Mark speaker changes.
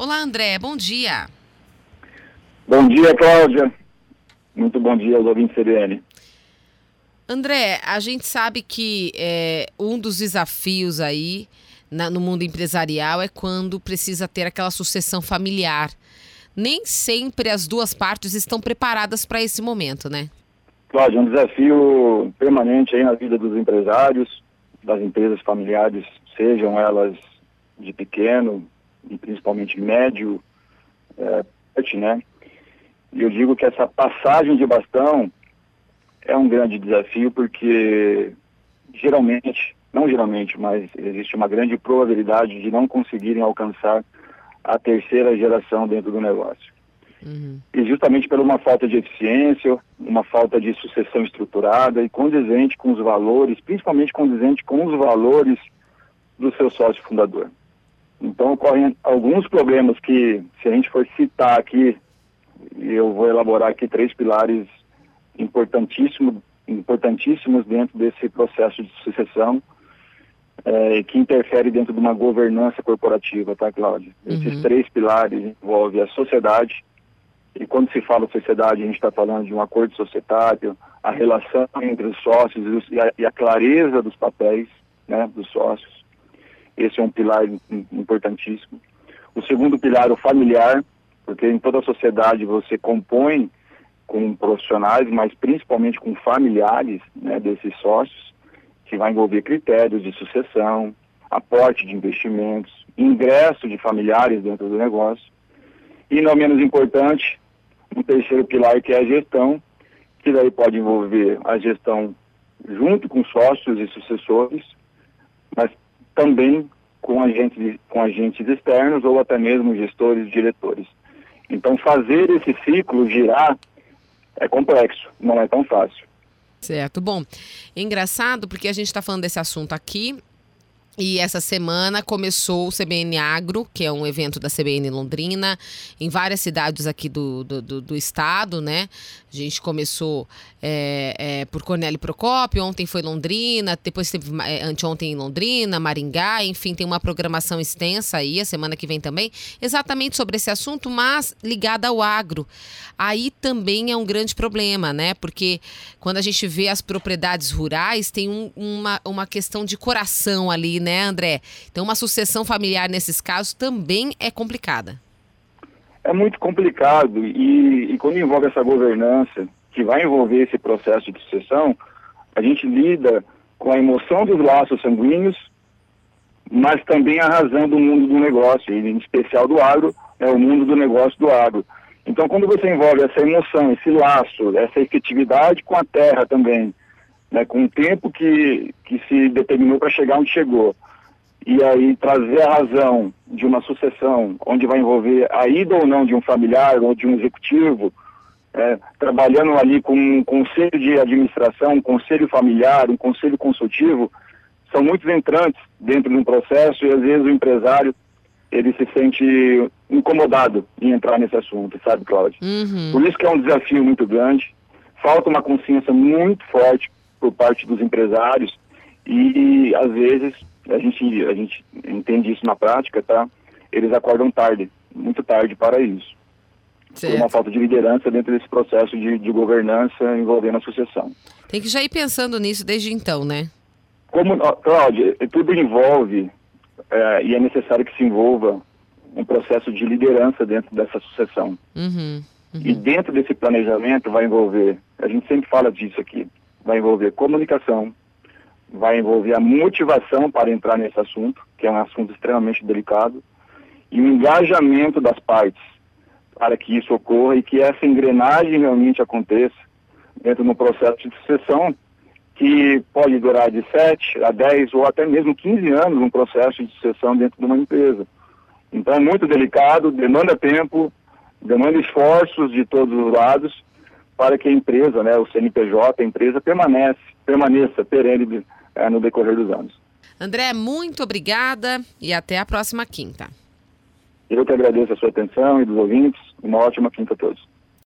Speaker 1: Olá, André, bom dia.
Speaker 2: Bom dia, Cláudia. Muito bom dia aos ouvintes CBN.
Speaker 1: André, a gente sabe que é, um dos desafios aí na, no mundo empresarial é quando precisa ter aquela sucessão familiar. Nem sempre as duas partes estão preparadas para esse momento, né?
Speaker 2: Cláudia, é um desafio permanente aí na vida dos empresários, das empresas familiares, sejam elas de pequeno e principalmente médio, é, né? E eu digo que essa passagem de bastão é um grande desafio porque geralmente, não geralmente, mas existe uma grande probabilidade de não conseguirem alcançar a terceira geração dentro do negócio. Uhum. E justamente por uma falta de eficiência, uma falta de sucessão estruturada e condizente com os valores, principalmente condizente com os valores do seu sócio fundador. Então ocorrem alguns problemas que, se a gente for citar aqui, eu vou elaborar aqui três pilares importantíssimos, importantíssimos dentro desse processo de sucessão, é, que interfere dentro de uma governança corporativa, tá, Cláudia? Uhum. Esses três pilares envolvem a sociedade, e quando se fala sociedade, a gente está falando de um acordo societário, a relação entre os sócios e a, e a clareza dos papéis né, dos sócios. Esse é um pilar importantíssimo. O segundo pilar, o familiar, porque em toda a sociedade você compõe com profissionais, mas principalmente com familiares né, desses sócios, que vai envolver critérios de sucessão, aporte de investimentos, ingresso de familiares dentro do negócio. E não menos importante, um terceiro pilar que é a gestão, que daí pode envolver a gestão junto com sócios e sucessores, mas também com agentes, com agentes externos ou até mesmo gestores e diretores. Então fazer esse ciclo girar é complexo, não é tão fácil.
Speaker 1: Certo. Bom, é engraçado porque a gente está falando desse assunto aqui e essa semana começou o CBN Agro, que é um evento da CBN Londrina, em várias cidades aqui do, do, do, do estado, né? A gente começou é, é, por Cornélio Procópio, ontem foi Londrina, depois teve é, anteontem em Londrina, Maringá, enfim, tem uma programação extensa aí, a semana que vem também, exatamente sobre esse assunto, mas ligada ao agro. Aí também é um grande problema, né? Porque quando a gente vê as propriedades rurais, tem um, uma, uma questão de coração ali, né, André? Então, uma sucessão familiar nesses casos também é complicada
Speaker 2: é muito complicado e, e, quando envolve essa governança, que vai envolver esse processo de sucessão, a gente lida com a emoção dos laços sanguíneos, mas também a razão do mundo do negócio, e em especial do agro, é o mundo do negócio do agro. Então, quando você envolve essa emoção, esse laço, essa efetividade com a terra também, né, com o tempo que, que se determinou para chegar onde chegou, e aí trazer a razão de uma sucessão, onde vai envolver a ida ou não de um familiar ou de um executivo, é, trabalhando ali com um conselho de administração, um conselho familiar, um conselho consultivo, são muitos entrantes dentro de um processo e às vezes o empresário ele se sente incomodado em entrar nesse assunto, sabe, Cláudio? Uhum. Por isso que é um desafio muito grande, falta uma consciência muito forte por parte dos empresários e, às vezes, a gente, a gente entende isso na prática, tá? Eles acordam tarde, muito tarde para isso. Certo. Por uma falta de liderança dentro desse processo de, de governança envolvendo a sucessão.
Speaker 1: Tem que já ir pensando nisso desde então, né?
Speaker 2: Como, Cláudia, tudo envolve é, e é necessário que se envolva um processo de liderança dentro dessa sucessão. Uhum, uhum. E dentro desse planejamento vai envolver, a gente sempre fala disso aqui, vai envolver comunicação, vai envolver a motivação para entrar nesse assunto, que é um assunto extremamente delicado, e o engajamento das partes para que isso ocorra e que essa engrenagem realmente aconteça dentro do processo de sucessão, que pode durar de 7 a 10 ou até mesmo 15 anos um processo de sucessão dentro de uma empresa. Então é muito delicado, demanda tempo, demanda esforços de todos os lados para que a empresa, né, o CNPJ, a empresa permanece, permaneça perene é, no decorrer dos anos.
Speaker 1: André, muito obrigada e até a próxima quinta.
Speaker 2: Eu que agradeço a sua atenção e dos ouvintes. Uma ótima quinta a todos.